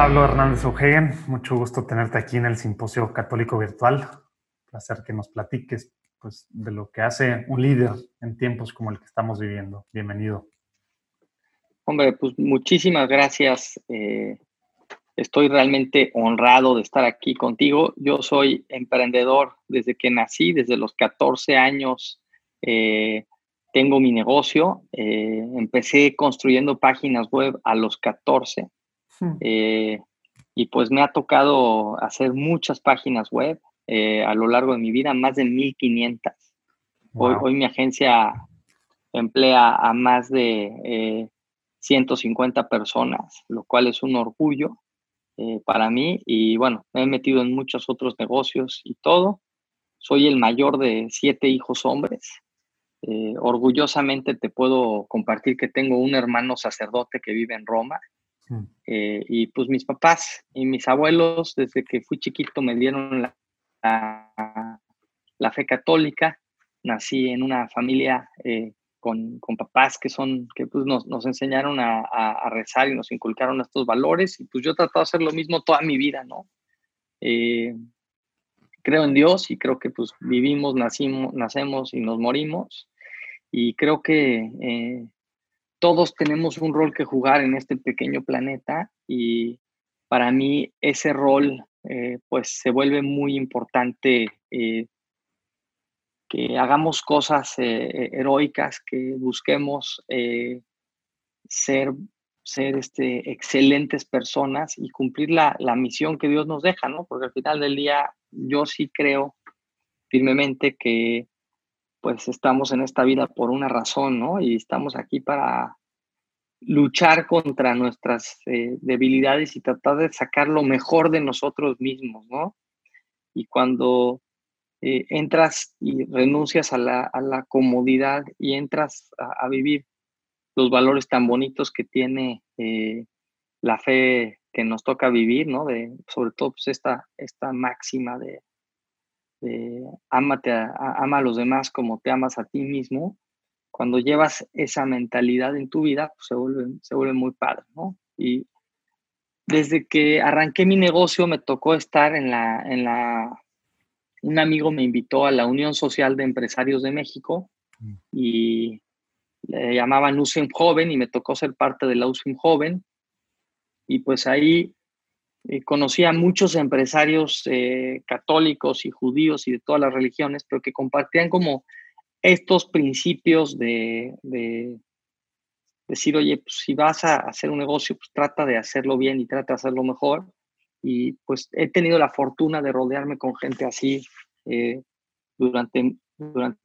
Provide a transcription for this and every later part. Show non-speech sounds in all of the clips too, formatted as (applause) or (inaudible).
Pablo Hernández O'Hagan, mucho gusto tenerte aquí en el Simposio Católico Virtual. Placer que nos platiques pues, de lo que hace un líder en tiempos como el que estamos viviendo. Bienvenido. Hombre, pues muchísimas gracias. Eh, estoy realmente honrado de estar aquí contigo. Yo soy emprendedor desde que nací, desde los 14 años. Eh, tengo mi negocio. Eh, empecé construyendo páginas web a los 14 Hmm. Eh, y pues me ha tocado hacer muchas páginas web eh, a lo largo de mi vida, más de 1500. Hoy, hoy mi agencia emplea a más de 150 eh, personas, lo cual es un orgullo para mí. Y bueno, me he metido en muchos otros negocios y todo. Soy el mayor de siete hijos hombres. orgullosamente te puedo compartir que tengo un hermano sacerdote que vive en Roma Mm. Eh, y pues mis papás y mis abuelos, desde que fui chiquito, me dieron la, la, fe católica. Nací en una familia eh, con, con, papás que son, que pues nos, nos enseñaron a, a, rezar y nos inculcaron estos valores. Y pues yo he tratado de hacer lo mismo toda mi vida, ¿no? Eh, creo en Dios y creo que pues vivimos, nacimos, nacemos y nos morimos. Y creo que todos tenemos un rol que jugar en este pequeño planeta y para mí ese rol eh, pues se vuelve muy importante eh, que hagamos cosas eh, heroicas, que busquemos ser, ser este, excelentes personas y cumplir la, la, misión que Dios nos deja, ¿no? Porque al final del día yo sí creo firmemente que pues estamos en esta vida por una razón, ¿no? Y estamos aquí para luchar contra nuestras eh, debilidades y tratar de sacar lo mejor de nosotros mismos, ¿no? Y cuando eh, entras y renuncias a la, comodidad y entras a, vivir los valores tan bonitos que tiene eh, la fe que nos toca vivir, ¿no? De, sobre todo pues, esta, esta máxima de, de ámate ama a los demás como te amas a ti mismo, cuando llevas esa mentalidad en tu vida, pues se vuelve, se vuelve muy padre, ¿no? Y desde que arranqué mi negocio me tocó estar en la, en la, un amigo me invitó a la Unión Social de Empresarios de México mm. y le llamaban USIM Joven y me tocó ser parte de la USIM Joven. Y pues ahí eh, conocí a muchos empresarios eh, católicos y judíos y de todas las religiones, pero que compartían como estos principios de, decir, oye, pues si vas a hacer un negocio, pues trata de hacerlo bien y trata de hacerlo mejor. Y pues he tenido la fortuna de rodearme con gente así eh, durante, durante,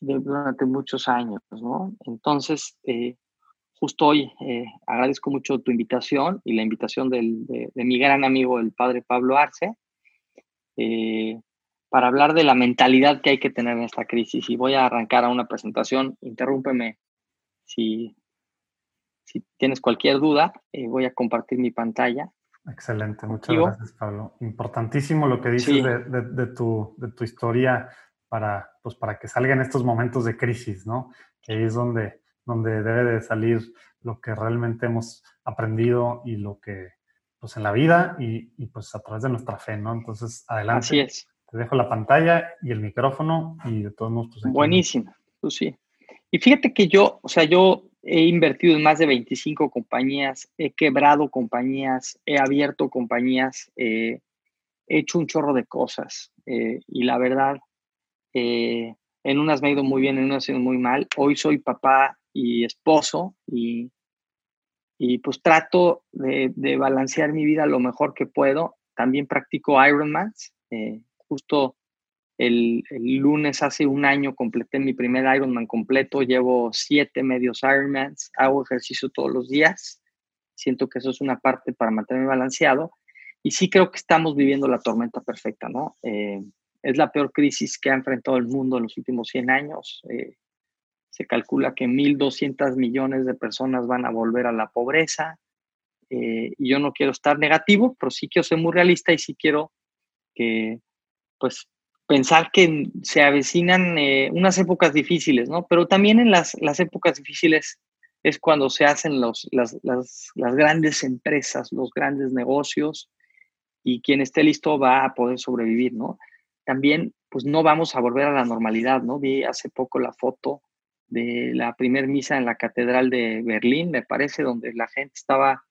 durante muchos años, ¿no? Entonces, eh, justo hoy eh, agradezco mucho tu invitación y la invitación del, de, de, mi gran amigo, el padre Pablo Arce para hablar de la mentalidad que hay que tener en esta crisis. Y voy a arrancar a una presentación. Interrúmpeme si, si tienes cualquier duda. Eh, voy a compartir mi pantalla. Excelente, muchas gracias, Pablo. Importantísimo lo que dices de, tu, de tu historia para, pues, para que salgan estos momentos de crisis, ¿no? Que ahí es donde, donde debe de salir lo que realmente hemos aprendido y lo que, pues en la vida y, y pues a través de nuestra fe, ¿no? Entonces, adelante. Así es. Te dejo la pantalla y el micrófono y de todos modos. Pues, Buenísimo, pues sí. Y fíjate que yo, o sea, yo he invertido en más de 25 compañías, he quebrado compañías, he abierto compañías, eh, he hecho un chorro de cosas. Eh, y la verdad, eh, en unas me ha ido muy bien, en unas me ha ido muy mal. Hoy soy papá y esposo y, y pues trato de, de, balancear mi vida lo mejor que puedo. También practico Ironmans. Eh, Justo el, lunes hace un año completé mi primer Ironman completo, llevo siete medios Ironmans, hago ejercicio todos los días, siento que eso es una parte para mantenerme balanceado y sí creo que estamos viviendo la tormenta perfecta, ¿no? Eh, es la peor crisis que ha enfrentado el mundo en los últimos 100 años. Eh, se calcula que 1.200 millones de personas van a volver a la pobreza. Eh, y yo no quiero estar negativo, pero sí quiero ser muy realista y sí quiero que pues pensar que se avecinan eh, unas épocas difíciles, ¿no? Pero también en las, las épocas difíciles es cuando se hacen los, las, las, las, grandes empresas, los grandes negocios, y quien esté listo va a poder sobrevivir, ¿no? También, pues no vamos a volver a la normalidad, ¿no? Vi hace poco la foto de la primer misa en la Catedral de Berlín, me parece, donde la gente estaba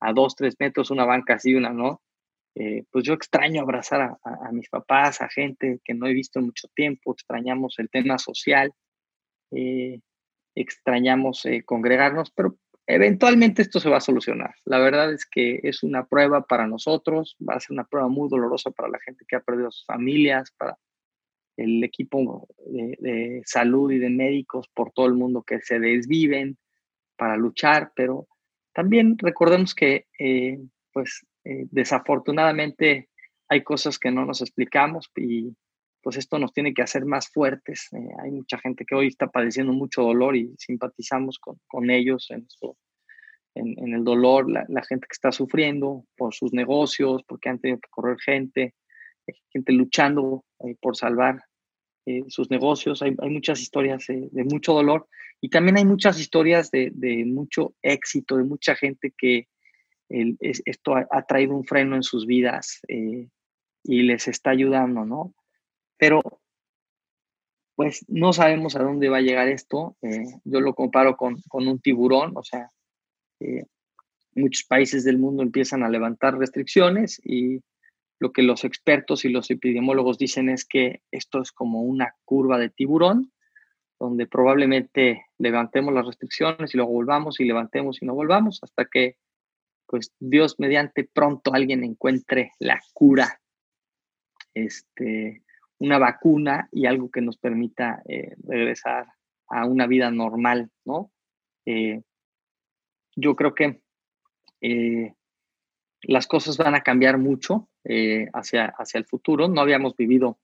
a dos, tres metros, una banca así, una no. Eh, pues yo extraño abrazar a, mis papás, a gente que no he visto en mucho tiempo, extrañamos el tema social, eh, extrañamos eh, congregarnos, pero eventualmente esto se va a solucionar. La verdad es que es una prueba para nosotros, va a ser una prueba muy dolorosa para la gente que ha perdido sus familias, para el equipo de, salud y de médicos por todo el mundo que se desviven para luchar, pero también recordemos que, eh, pues, eh, desafortunadamente hay cosas que no nos explicamos y pues esto nos tiene que hacer más fuertes. Eh, hay mucha gente que hoy está padeciendo mucho dolor y simpatizamos con, con ellos en, en, el dolor, la, la, gente que está sufriendo por sus negocios, porque han tenido que correr gente, gente luchando eh, por salvar eh, sus negocios. Hay, muchas historias de mucho dolor y también hay muchas historias de, mucho éxito, de mucha gente que el, esto ha, traído un freno en sus vidas eh, y les está ayudando, ¿no? Pero pues no sabemos a dónde va a llegar esto. yo lo comparo con, un tiburón, o sea, muchos países del mundo empiezan a levantar restricciones y lo que los expertos y los epidemiólogos dicen es que esto es como una curva de tiburón, donde probablemente levantemos las restricciones y luego volvamos y levantemos y no volvamos hasta que, pues, Dios mediante pronto alguien encuentre la cura, este, una vacuna y algo que nos permita eh, regresar a una vida normal, ¿no? Eh, yo creo que eh, las cosas van a cambiar mucho eh, hacia, hacia el futuro. No habíamos vivido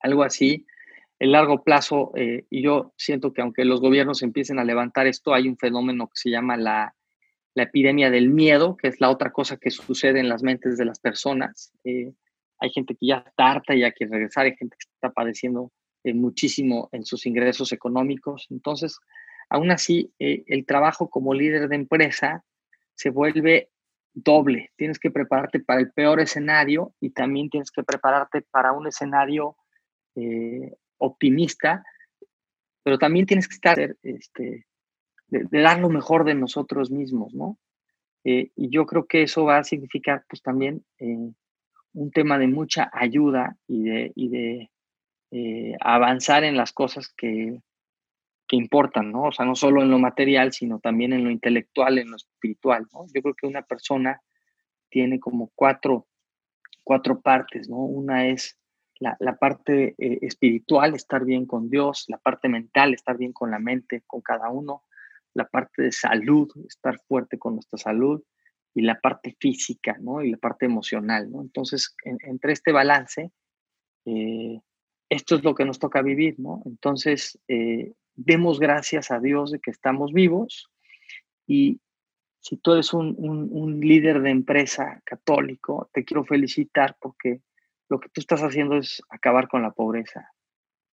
algo así. En largo plazo, eh, y yo siento que aunque los gobiernos empiecen a levantar esto, hay un fenómeno que se llama la, la epidemia del miedo, que es la otra cosa que sucede en las mentes de las personas. hay gente que ya está harta y ya quiere regresar, hay gente que está padeciendo muchísimo en sus ingresos económicos. Entonces, aún así, el trabajo como líder de empresa se vuelve doble. Tienes que prepararte para el peor escenario y también tienes que prepararte para un escenario eh, optimista, pero también tienes que estar, este, de, dar lo mejor de nosotros mismos, ¿no? Eh, y yo creo que eso va a significar, pues también, eh, un tema de mucha ayuda y de, y de avanzar en las cosas que, que importan, ¿no? O sea, no solo en lo material, sino también en lo intelectual, en lo espiritual, ¿no? Yo creo que una persona tiene como cuatro, cuatro partes, ¿no? Una es la, la parte eh, espiritual, estar bien con Dios, la parte mental, estar bien con la mente, con cada uno, la parte de salud, estar fuerte con nuestra salud, y la parte física, ¿no? Y la parte emocional, ¿no? Entonces, entre este balance, eh, esto es lo que nos toca vivir, ¿no? Entonces, eh, demos gracias a Dios de que estamos vivos y si tú eres un, líder de empresa católico, te quiero felicitar porque lo que tú estás haciendo es acabar con la pobreza.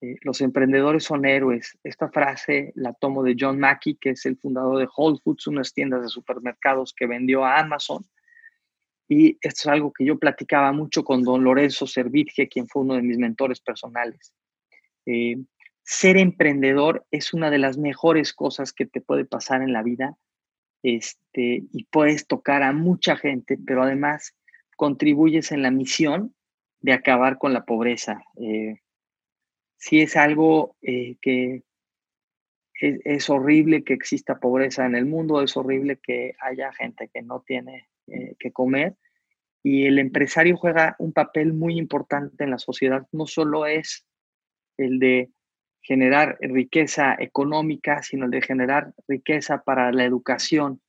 Eh, los emprendedores son héroes. Esta frase la tomo de John Mackey, que es el fundador de Whole Foods, unas tiendas de supermercados que vendió a Amazon. Y esto es algo que yo platicaba mucho con don Lorenzo Servitje, quien fue uno de mis mentores personales. Eh, ser emprendedor es una de las mejores cosas que te puede pasar en la vida este, y puedes tocar a mucha gente, pero además contribuyes en la misión de acabar con la pobreza. Eh, si es algo eh, que es, horrible que exista pobreza en el mundo, es horrible que haya gente que no tiene eh, que comer y el empresario juega un papel muy importante en la sociedad, no solo es el de generar riqueza económica, sino de generar riqueza para la educación.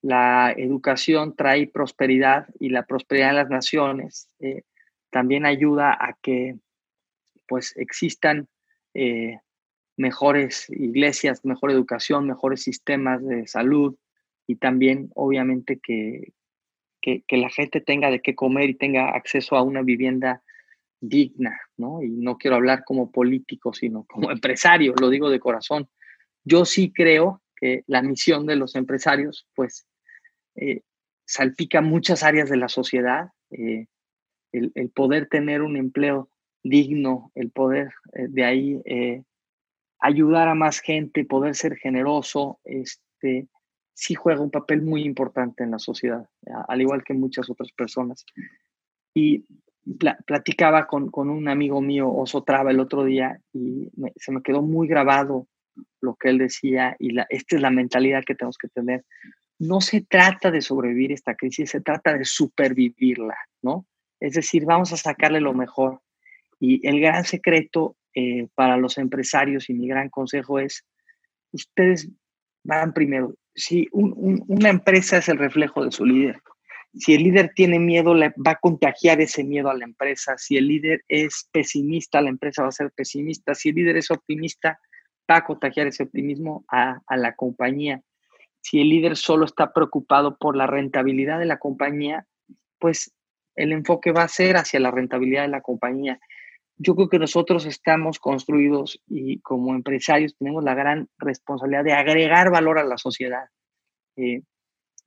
La educación trae prosperidad y la prosperidad en las naciones eh, también ayuda a que pues existan eh, mejores iglesias, mejor educación, mejores sistemas de salud y también obviamente que, que, que la gente tenga de qué comer y tenga acceso a una vivienda digna, ¿no? Y no quiero hablar como político, sino como (laughs) empresario, lo digo de corazón. Yo sí creo que la misión de los empresarios, pues, eh, salpica muchas áreas de la sociedad. Eh, el, poder tener un empleo digno, el poder de ahí ayudar a más gente, poder ser generoso, este, sí juega un papel muy importante en la sociedad, al igual que muchas otras personas. Y platicaba con, un amigo mío, Oso Traba, el otro día, y se me quedó muy grabado lo que él decía, y la, esta es la mentalidad que tenemos que tener. No se trata de sobrevivir esta crisis, se trata de supervivirla, ¿no? Es decir, vamos a sacarle lo mejor. Y el gran secreto eh, para los empresarios y mi gran consejo es, ustedes van primero. Si una empresa es el reflejo de su líder, si el líder tiene miedo, va a contagiar ese miedo a la empresa. Si el líder es pesimista, la empresa va a ser pesimista. Si el líder es optimista, va a contagiar ese optimismo a, a la compañía. Si el líder solo está preocupado por la rentabilidad de la compañía, pues el enfoque va a ser hacia la rentabilidad de la compañía yo creo que nosotros estamos construidos y como empresarios tenemos la gran responsabilidad de agregar valor a la sociedad, eh,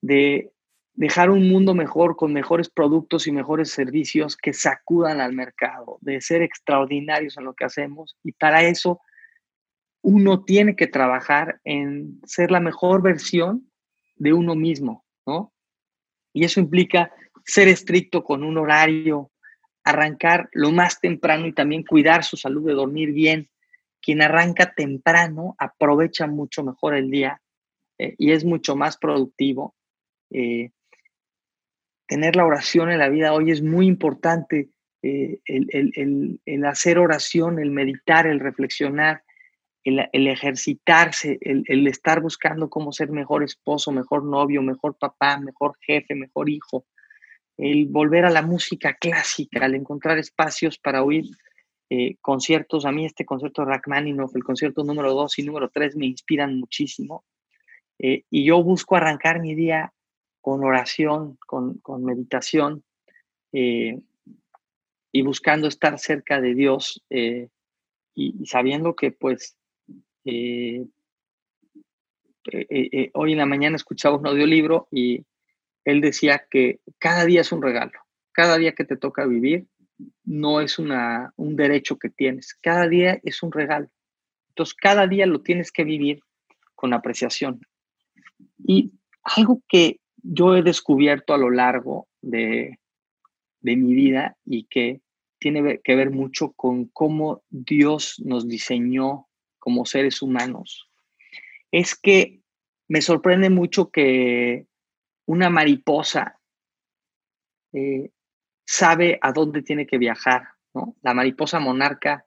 de dejar un mundo mejor con mejores productos y mejores servicios que sacudan al mercado, de ser extraordinarios en lo que hacemos. Y para eso uno tiene que trabajar en ser la mejor versión de uno mismo, ¿no? Y eso implica ser estricto con un horario, arrancar lo más temprano y también cuidar su salud de dormir bien. Quien arranca temprano aprovecha mucho mejor el día eh, y es mucho más productivo. Eh, tener la oración en la vida hoy es muy importante. Eh, el, hacer oración, el meditar, el reflexionar, el, ejercitarse, el, estar buscando cómo ser mejor esposo, mejor novio, mejor papá, mejor jefe, mejor hijo, el volver a la música clásica, al encontrar espacios para oír eh, conciertos. A mí este concierto de Rachmaninoff, el concierto número 2 y número 3 me inspiran muchísimo. Eh, y yo busco arrancar mi día con oración, con, meditación eh, y buscando estar cerca de Dios y, y, sabiendo que pues hoy en la mañana escuchaba un audiolibro y él decía que cada día es un regalo, cada día que te toca vivir no es una, un derecho que tienes, cada día es un regalo. Entonces, cada día lo tienes que vivir con apreciación. Y algo que yo he descubierto a lo largo de, de mi vida y que tiene que ver mucho con cómo Dios nos diseñó como seres humanos, es que me sorprende mucho que una mariposa eh, sabe a dónde tiene que viajar, ¿no? La mariposa monarca,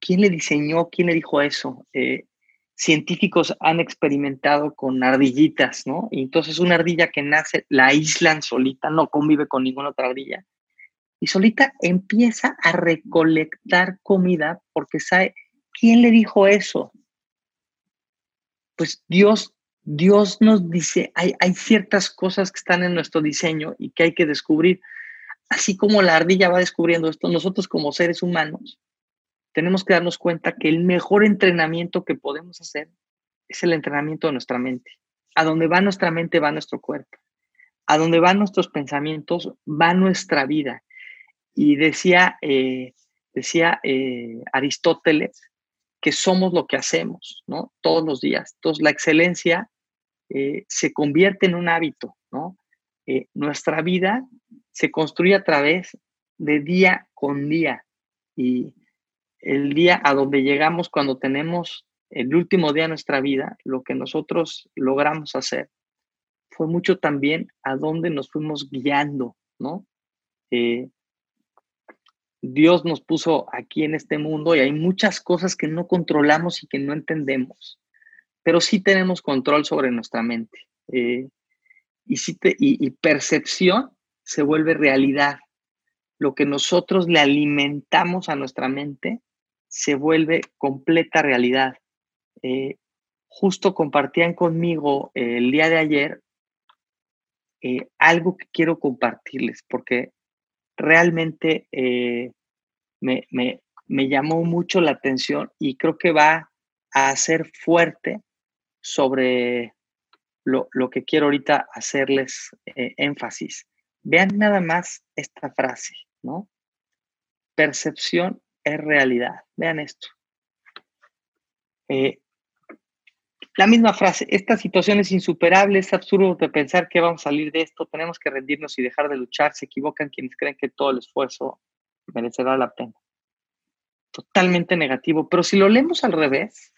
¿quién le diseñó? ¿Quién le dijo eso? Eh, científicos han experimentado con ardillitas, ¿no? Y entonces una ardilla que nace, la aíslan solita, no convive con ninguna otra ardilla. Y solita empieza a recolectar comida porque sabe, ¿quién le dijo eso? Pues Dios Dios nos dice, hay, hay ciertas cosas que están en nuestro diseño y que hay que descubrir. Así como la ardilla va descubriendo esto, nosotros como seres humanos tenemos que darnos cuenta que el mejor entrenamiento que podemos hacer es el entrenamiento de nuestra mente. A donde va nuestra mente va nuestro cuerpo. A donde van nuestros pensamientos va nuestra vida. Y decía, eh, decía eh, Aristóteles que somos lo que hacemos, ¿no? Todos los días. Entonces, la excelencia eh, se convierte en un hábito, ¿no? Nuestra vida se construye a través de día con día y el día a donde llegamos cuando tenemos el último día de nuestra vida, lo que nosotros logramos hacer fue mucho también a donde nos fuimos guiando, ¿no? Eh, Dios nos puso aquí en este mundo y hay muchas cosas que no controlamos y que no entendemos pero sí tenemos control sobre nuestra mente. Eh, y, y, percepción se vuelve realidad. Lo que nosotros le alimentamos a nuestra mente se vuelve completa realidad. Eh, justo compartían conmigo el día de ayer eh, algo que quiero compartirles, porque realmente me, me, llamó mucho la atención y creo que va a ser fuerte sobre lo, que quiero ahorita hacerles eh, énfasis. Vean nada más esta frase, ¿no? Percepción es realidad. Vean esto. Eh, la misma frase, esta situación es insuperable, es absurdo de pensar que vamos a salir de esto, tenemos que rendirnos y dejar de luchar, se equivocan quienes creen que todo el esfuerzo merecerá la pena. Totalmente negativo, pero si lo leemos al revés,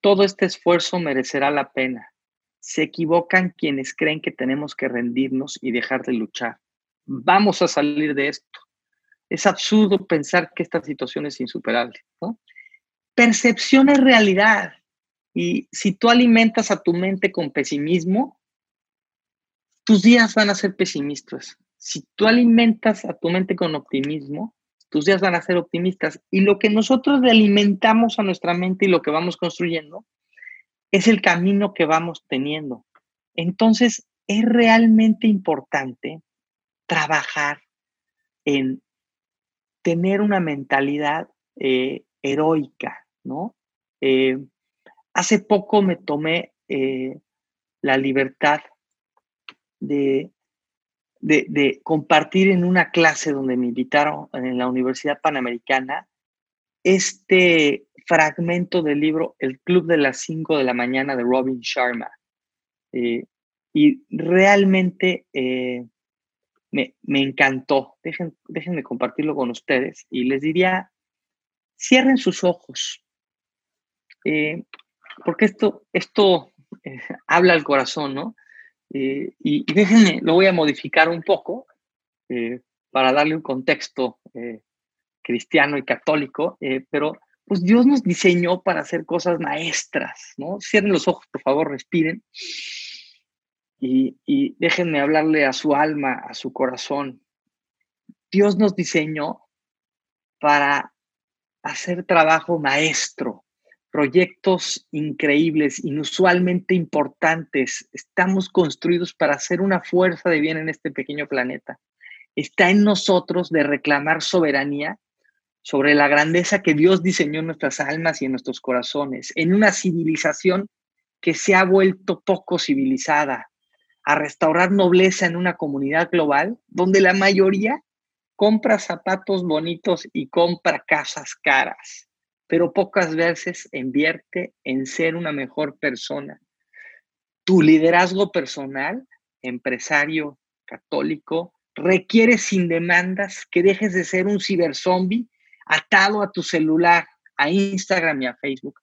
todo este esfuerzo merecerá la pena. Se equivocan quienes creen que tenemos que rendirnos y dejar de luchar. Vamos a salir de esto. Es absurdo pensar que esta situación es insuperable. Percepción es realidad. Y si tú alimentas a tu mente con pesimismo, tus días van a ser pesimistas. Si tú alimentas a tu mente con optimismo, tus días van a ser optimistas. Y lo que nosotros le alimentamos a nuestra mente y lo que vamos construyendo es el camino que vamos teniendo. Entonces, es realmente importante trabajar en tener una mentalidad eh, heroica, ¿no? Eh, Hace poco me tomé eh, la libertad de, de, compartir en una clase donde me invitaron en la Universidad Panamericana este fragmento del libro El Club de las 5 de la mañana de Robin Sharma. Y realmente eh, me, encantó. Dejen, déjenme compartirlo con ustedes y les diría, cierren sus ojos porque esto, esto eh, (laughs) habla al corazón, ¿no? Eh, y, déjenme, lo voy a modificar un poco eh, para darle un contexto cristiano y católico, pero pues Dios nos diseñó para hacer cosas maestras, ¿no? Cierren los ojos, por favor, respiren. Y, déjenme hablarle a su alma, a su corazón. Dios nos diseñó para hacer trabajo maestro, proyectos increíbles, inusualmente importantes. Estamos construidos para ser una fuerza de bien en este pequeño planeta. Está en nosotros de reclamar soberanía sobre la grandeza que Dios diseñó en nuestras almas y en nuestros corazones, en una civilización que se ha vuelto poco civilizada, a restaurar nobleza en una comunidad global donde la mayoría compra zapatos bonitos y compra casas caras pero pocas veces invierte en ser una mejor persona. Tu liderazgo personal, empresario, católico, requiere sin demandas que dejes de ser un ciberzombie atado a tu celular, a Instagram y a Facebook.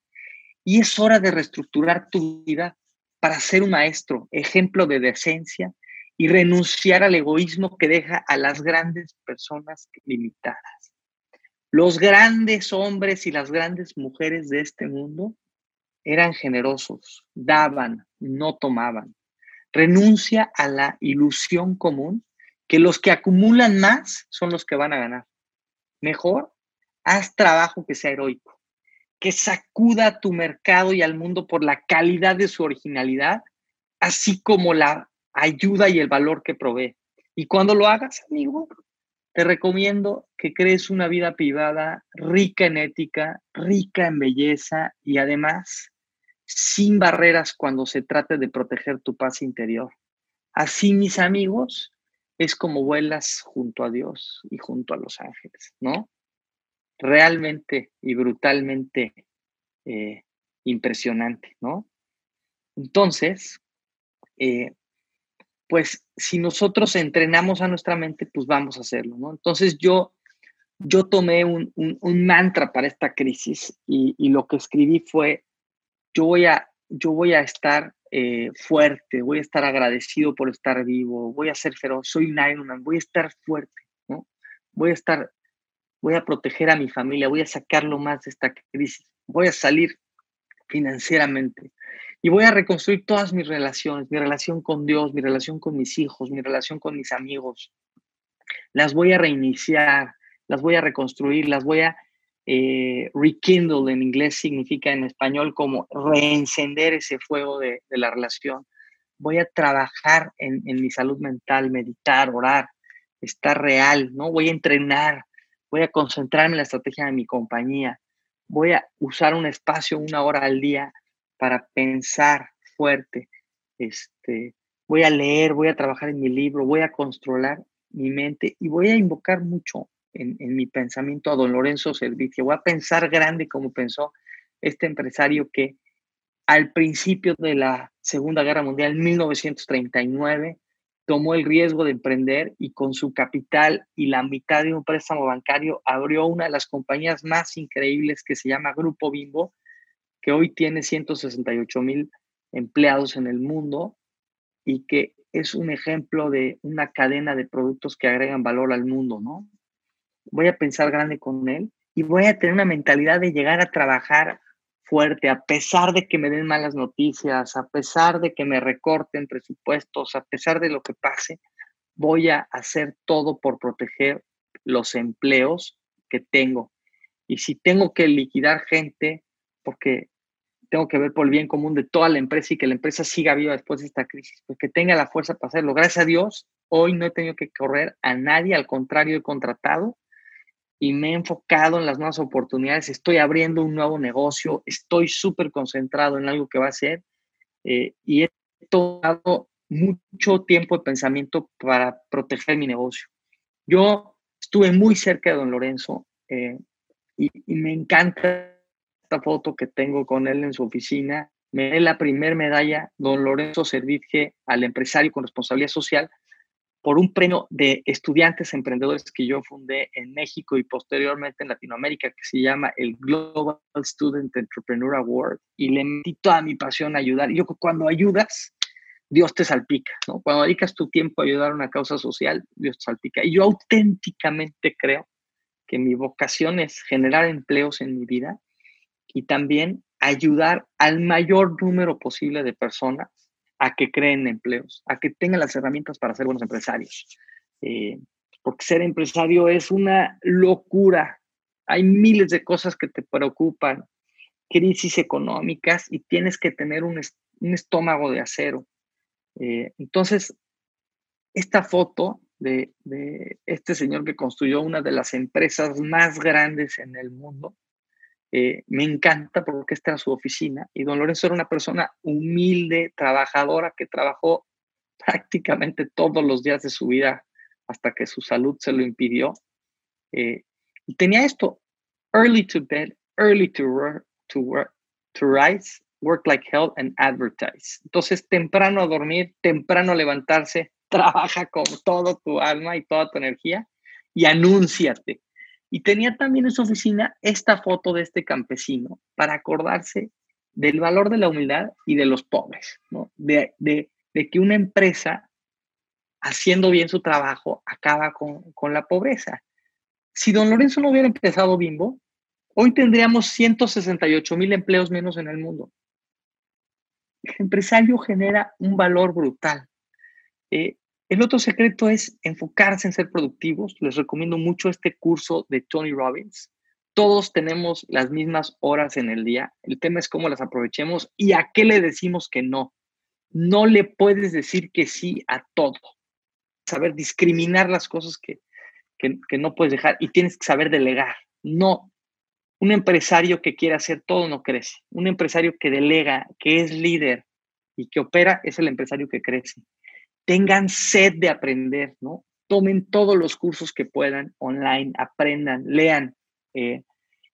Y es hora de reestructurar tu vida para ser un maestro, ejemplo de decencia y renunciar al egoísmo que deja a las grandes personas limitadas. Los grandes hombres y las grandes mujeres de este mundo eran generosos, daban, no tomaban. Renuncia a la ilusión común que los que acumulan más son los que van a ganar. Mejor, haz trabajo que sea heroico, que sacuda a tu mercado y al mundo por la calidad de su originalidad, así como la ayuda y el valor que provee. Y cuando lo hagas, amigo, te recomiendo que crees una vida privada rica en ética, rica en belleza y además sin barreras cuando se trate de proteger tu paz interior. Así, mis amigos, es como vuelas junto a Dios y junto a los ángeles, ¿no? Realmente y brutalmente eh, impresionante, ¿no? Entonces, eh, pues si nosotros entrenamos a nuestra mente, pues vamos a hacerlo, ¿no? Entonces yo, yo tomé un, mantra para esta crisis y, lo que escribí fue, yo voy a, yo voy a estar eh, fuerte, voy a estar agradecido por estar vivo, voy a ser feroz, soy un Iron Man, voy a estar fuerte, ¿no? Voy a estar, voy a proteger a mi familia, voy a sacarlo más de esta crisis, voy a salir financieramente, y voy a reconstruir todas mis relaciones, mi relación con Dios, mi relación con mis hijos, mi relación con mis amigos. Las voy a reiniciar, las voy a reconstruir, las voy a eh, rekindle, en inglés significa en español como reencender ese fuego de, la relación. Voy a trabajar en, en mi salud mental, meditar, orar, estar real, ¿no? Voy a entrenar, voy a concentrarme en la estrategia de mi compañía, voy a usar un espacio una hora al día para pensar fuerte. Este, voy a leer, voy a trabajar en mi libro, voy a controlar mi mente y voy a invocar mucho en, mi pensamiento a don Lorenzo Servicio. Voy a pensar grande como pensó este empresario que al principio de la Segunda Guerra Mundial, en 1939, tomó el riesgo de emprender y con su capital y la mitad de un préstamo bancario abrió una de las compañías más increíbles que se llama Grupo Bimbo, que hoy tiene 168 mil empleados en el mundo y que es un ejemplo de una cadena de productos que agregan valor al mundo, ¿no? Voy a pensar grande con él y voy a tener una mentalidad de llegar a trabajar fuerte, a pesar de que me den malas noticias, a pesar de que me recorten presupuestos, a pesar de lo que pase, voy a hacer todo por proteger los empleos que tengo. Y si tengo que liquidar gente, porque tengo que ver por el bien común de toda la empresa y que la empresa siga viva después de esta crisis, pues que tenga la fuerza para hacerlo. Gracias a Dios, hoy no he tenido que correr a nadie, al contrario, he contratado y me he enfocado en las nuevas oportunidades. Estoy abriendo un nuevo negocio, estoy súper concentrado en algo que va a ser eh, y he tomado mucho tiempo de pensamiento para proteger mi negocio. Yo estuve muy cerca de don Lorenzo eh, y, y me encanta esta foto que tengo con él en su oficina, me da la primer medalla, don Lorenzo Servitje, al empresario con responsabilidad social, por un premio de estudiantes emprendedores que yo fundé en México y posteriormente en Latinoamérica, que se llama el Global Student Entrepreneur Award. Y le metí toda mi pasión a ayudar. Yo cuando ayudas, Dios te salpica, ¿no? Cuando dedicas tu tiempo a ayudar a una causa social, Dios te salpica. Y yo auténticamente creo que mi vocación es generar empleos en mi vida y también ayudar al mayor número posible de personas a que creen empleos, a que tengan las herramientas para ser buenos empresarios. Eh, porque ser empresario es una locura. Hay miles de cosas que te preocupan, crisis económicas y tienes que tener un, estómago de acero. Eh, entonces, esta foto de, de, este señor que construyó una de las empresas más grandes en el mundo, eh, me encanta porque esta era su oficina y don Lorenzo era una persona humilde, trabajadora, que trabajó prácticamente todos los días de su vida hasta que su salud se lo impidió. Eh, y tenía esto, early to bed, early to to work, to rise, work like hell and advertise. Entonces, temprano a dormir, temprano a levantarse, (laughs) trabaja con todo tu alma y toda tu energía y anúnciate. Y tenía también en su oficina esta foto de este campesino para acordarse del valor de la humildad y de los pobres, ¿no? de, que una empresa, haciendo bien su trabajo, acaba con, con la pobreza. Si don Lorenzo no hubiera empezado Bimbo, hoy tendríamos 168 mil empleos menos en el mundo. El empresario genera un valor brutal. Eh, el otro secreto es enfocarse en ser productivos. Les recomiendo mucho este curso de Tony Robbins. Todos tenemos las mismas horas en el día. El tema es cómo las aprovechemos y a qué le decimos que no. No le puedes decir que sí a todo. Saber discriminar las cosas que, que, no puedes dejar y tienes que saber delegar. No. Un empresario que quiere hacer todo no crece. Un empresario que delega, que es líder y que opera es el empresario que crece tengan sed de aprender, ¿no? Tomen todos los cursos que puedan online, aprendan, lean. Eh,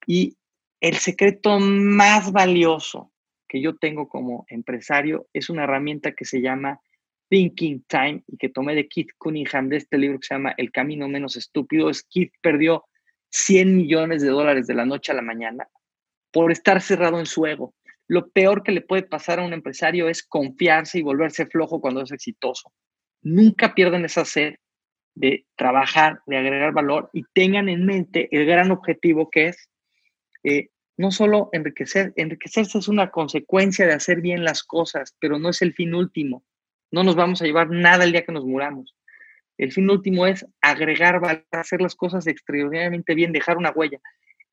y el secreto más valioso que yo tengo como empresario es una herramienta que se llama Thinking Time y que tomé de Keith Cunningham de este libro que se llama El Camino Menos Estúpido. Es Keith perdió 100 millones de dólares de la noche a la mañana por estar cerrado en su ego. Lo peor que le puede pasar a un empresario es confiarse y volverse flojo cuando es exitoso nunca pierdan esa sed de trabajar, de agregar valor y tengan en mente el gran objetivo que es eh, no solo enriquecer, enriquecerse es una consecuencia de hacer bien las cosas, pero no es el fin último. No nos vamos a llevar nada el día que nos muramos. El fin último es agregar valor, hacer las cosas extraordinariamente bien, dejar una huella.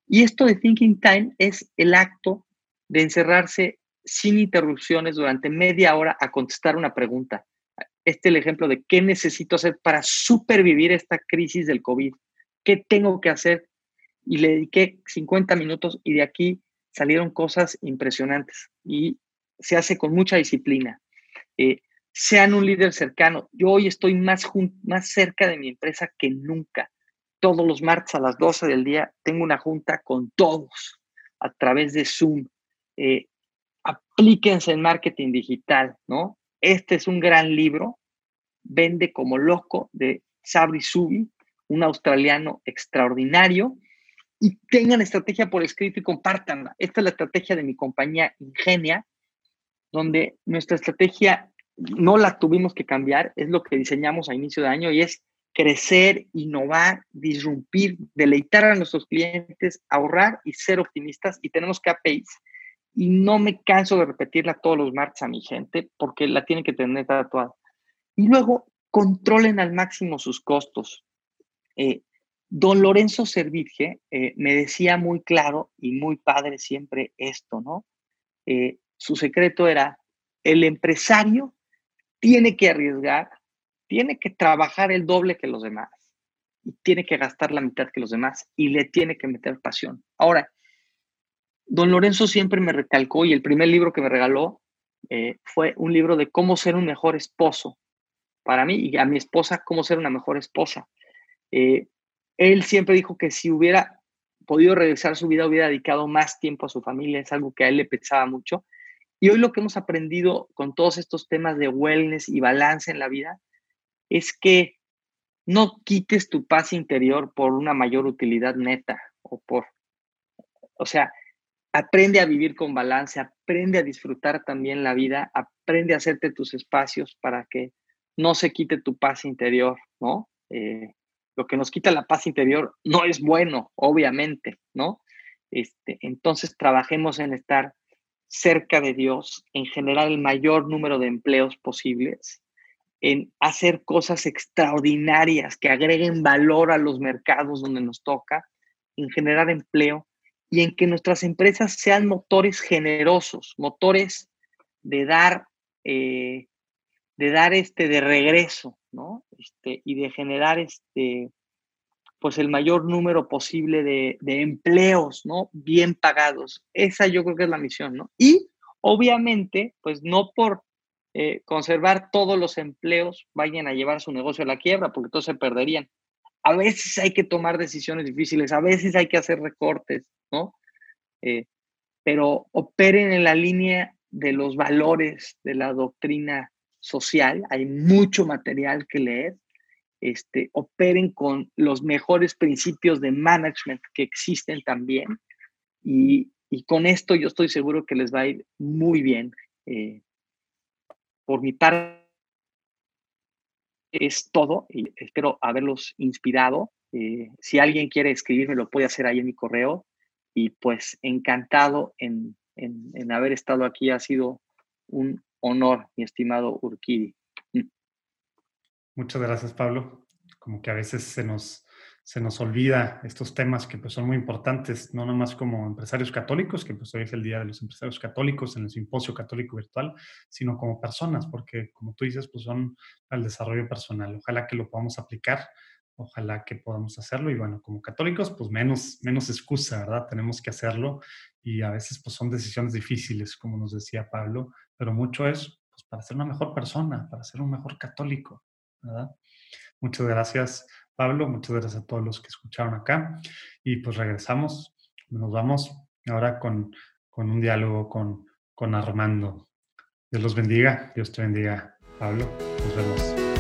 Y esto de Thinking Time es el acto de encerrarse sin interrupciones durante media hora a contestar una pregunta este es el ejemplo de qué necesito hacer para supervivir esta crisis del COVID. ¿Qué tengo que hacer? Y le dediqué 50 minutos y de aquí salieron cosas impresionantes. Y se hace con mucha disciplina. Eh, sean un líder cercano. Yo hoy estoy más, más cerca de mi empresa que nunca. Todos los martes a las 12 del día tengo una junta con todos a través de Zoom. Eh, aplíquense en marketing digital, ¿no? Este es un gran libro, Vende como loco, de Sabri Subi, un australiano extraordinario. Y tengan estrategia por escrito y compártanla. Esta es la estrategia de mi compañía Ingenia, donde nuestra estrategia no la tuvimos que cambiar, es lo que diseñamos a inicio de año y es crecer, innovar, disrumpir, deleitar a nuestros clientes, ahorrar y ser optimistas. Y tenemos KPIs. Y no me canso de repetirla todos los martes a mi gente porque la tienen que tener tatuada. Y luego, controlen al máximo sus costos. Eh, don Lorenzo Servitje eh, me decía muy claro y muy padre siempre esto, ¿no? Eh, su secreto era, el empresario tiene que arriesgar, tiene que trabajar el doble que los demás y tiene que gastar la mitad que los demás y le tiene que meter pasión. Ahora, don Lorenzo siempre me recalcó y el primer libro que me regaló eh, fue un libro de cómo ser un mejor esposo para mí y a mi esposa cómo ser una mejor esposa. Eh, él siempre dijo que si hubiera podido regresar su vida, hubiera dedicado más tiempo a su familia, es algo que a él le pensaba mucho. Y hoy lo que hemos aprendido con todos estos temas de wellness y balance en la vida es que no quites tu paz interior por una mayor utilidad neta o por, o sea, aprende a vivir con balance, aprende a disfrutar también la vida, aprende a hacerte tus espacios para que no se quite tu paz interior, ¿no? Eh, lo que nos quita la paz interior no es bueno, obviamente, ¿no? Este, entonces trabajemos en estar cerca de Dios, en generar el mayor número de empleos posibles, en hacer cosas extraordinarias que agreguen valor a los mercados donde nos toca, en generar empleo y en que nuestras empresas sean motores generosos, motores de dar, eh, de dar este de regreso, ¿no? Este, y de generar este, pues el mayor número posible de, empleos, ¿no? Bien pagados. Esa yo creo que es la misión, ¿no? Y obviamente, pues no por eh, conservar todos los empleos vayan a llevar su negocio a la quiebra, porque todos se perderían. A veces hay que tomar decisiones difíciles, a veces hay que hacer recortes, ¿no? Eh, pero operen en la línea de los valores de la doctrina social. Hay mucho material que leer este, operen con los mejores principios de management que existen también. Y, con esto yo estoy seguro que les va a ir muy bien. Eh, por mi parte es todo y espero haberlos inspirado. Eh, si alguien quiere escribirme, lo puede hacer ahí en mi correo. Y pues encantado en, en haber estado aquí. Ha sido un honor, mi estimado Urquidi. Muchas gracias, Pablo. Como que a veces se nos, se nos olvida estos temas que pues, son muy importantes, no nomás como empresarios católicos, que pues hoy es el Día de los Empresarios Católicos en el Simposio Católico Virtual, sino como personas, porque como tú dices, pues son al desarrollo personal. Ojalá que lo podamos aplicar, ojalá que podamos hacerlo y bueno, como católicos, pues menos, menos excusa, ¿verdad? Tenemos que hacerlo y a veces pues son decisiones difíciles, como nos decía Pablo, pero mucho es pues, para ser una mejor persona, para ser un mejor católico. Muchas gracias, Pablo. Muchas gracias a todos los que escucharon acá. Y pues regresamos. Nos vamos ahora con, un diálogo con, con Armando. Dios los bendiga. Dios te bendiga, Pablo. Nos vemos.